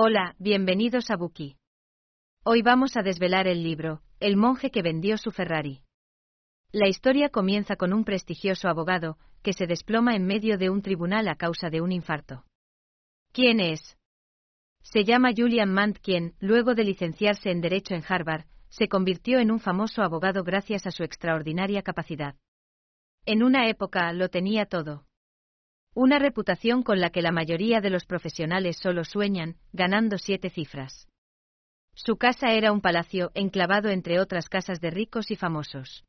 Hola, bienvenidos a Buki. Hoy vamos a desvelar el libro, El monje que vendió su Ferrari. La historia comienza con un prestigioso abogado, que se desploma en medio de un tribunal a causa de un infarto. ¿Quién es? Se llama Julian Mant quien, luego de licenciarse en Derecho en Harvard, se convirtió en un famoso abogado gracias a su extraordinaria capacidad. En una época lo tenía todo. Una reputación con la que la mayoría de los profesionales solo sueñan, ganando siete cifras. Su casa era un palacio enclavado entre otras casas de ricos y famosos.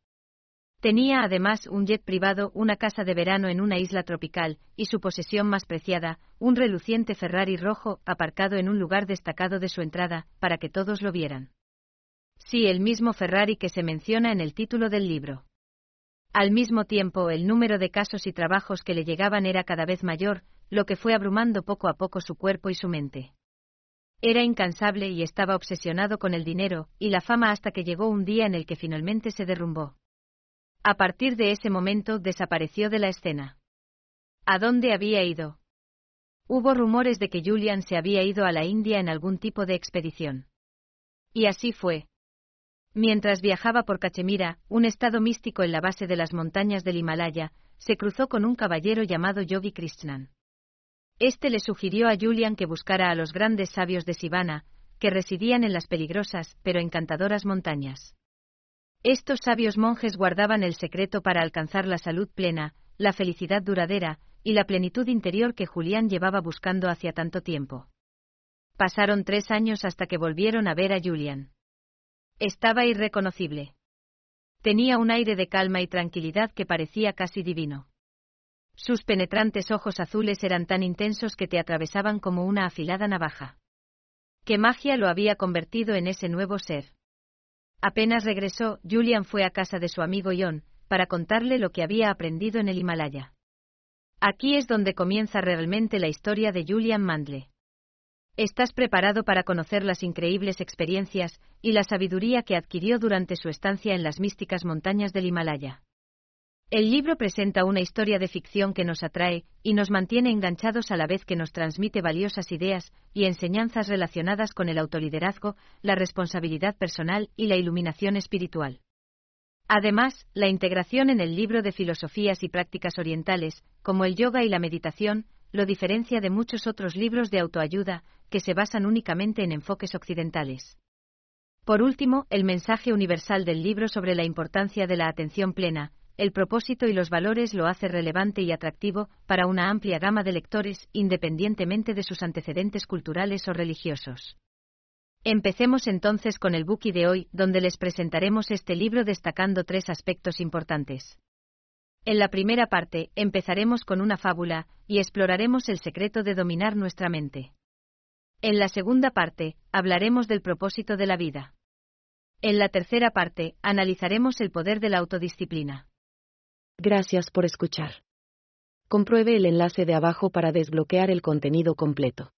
Tenía además un jet privado, una casa de verano en una isla tropical, y su posesión más preciada, un reluciente Ferrari rojo aparcado en un lugar destacado de su entrada, para que todos lo vieran. Sí, el mismo Ferrari que se menciona en el título del libro. Al mismo tiempo, el número de casos y trabajos que le llegaban era cada vez mayor, lo que fue abrumando poco a poco su cuerpo y su mente. Era incansable y estaba obsesionado con el dinero y la fama hasta que llegó un día en el que finalmente se derrumbó. A partir de ese momento desapareció de la escena. ¿A dónde había ido? Hubo rumores de que Julian se había ido a la India en algún tipo de expedición. Y así fue. Mientras viajaba por Cachemira, un estado místico en la base de las montañas del Himalaya, se cruzó con un caballero llamado Yogi Krishnan. Este le sugirió a Julian que buscara a los grandes sabios de Sivana, que residían en las peligrosas pero encantadoras montañas. Estos sabios monjes guardaban el secreto para alcanzar la salud plena, la felicidad duradera, y la plenitud interior que Julián llevaba buscando hacía tanto tiempo. Pasaron tres años hasta que volvieron a ver a Julian. Estaba irreconocible. Tenía un aire de calma y tranquilidad que parecía casi divino. Sus penetrantes ojos azules eran tan intensos que te atravesaban como una afilada navaja. ¿Qué magia lo había convertido en ese nuevo ser? Apenas regresó, Julian fue a casa de su amigo John, para contarle lo que había aprendido en el Himalaya. Aquí es donde comienza realmente la historia de Julian Mandle. ¿Estás preparado para conocer las increíbles experiencias y la sabiduría que adquirió durante su estancia en las místicas montañas del Himalaya? El libro presenta una historia de ficción que nos atrae y nos mantiene enganchados a la vez que nos transmite valiosas ideas y enseñanzas relacionadas con el autoliderazgo, la responsabilidad personal y la iluminación espiritual. Además, la integración en el libro de filosofías y prácticas orientales, como el yoga y la meditación, lo diferencia de muchos otros libros de autoayuda que se basan únicamente en enfoques occidentales. Por último, el mensaje universal del libro sobre la importancia de la atención plena, el propósito y los valores lo hace relevante y atractivo para una amplia gama de lectores, independientemente de sus antecedentes culturales o religiosos. Empecemos entonces con el bookie de hoy, donde les presentaremos este libro destacando tres aspectos importantes. En la primera parte, empezaremos con una fábula, y exploraremos el secreto de dominar nuestra mente. En la segunda parte, hablaremos del propósito de la vida. En la tercera parte, analizaremos el poder de la autodisciplina. Gracias por escuchar. Compruebe el enlace de abajo para desbloquear el contenido completo.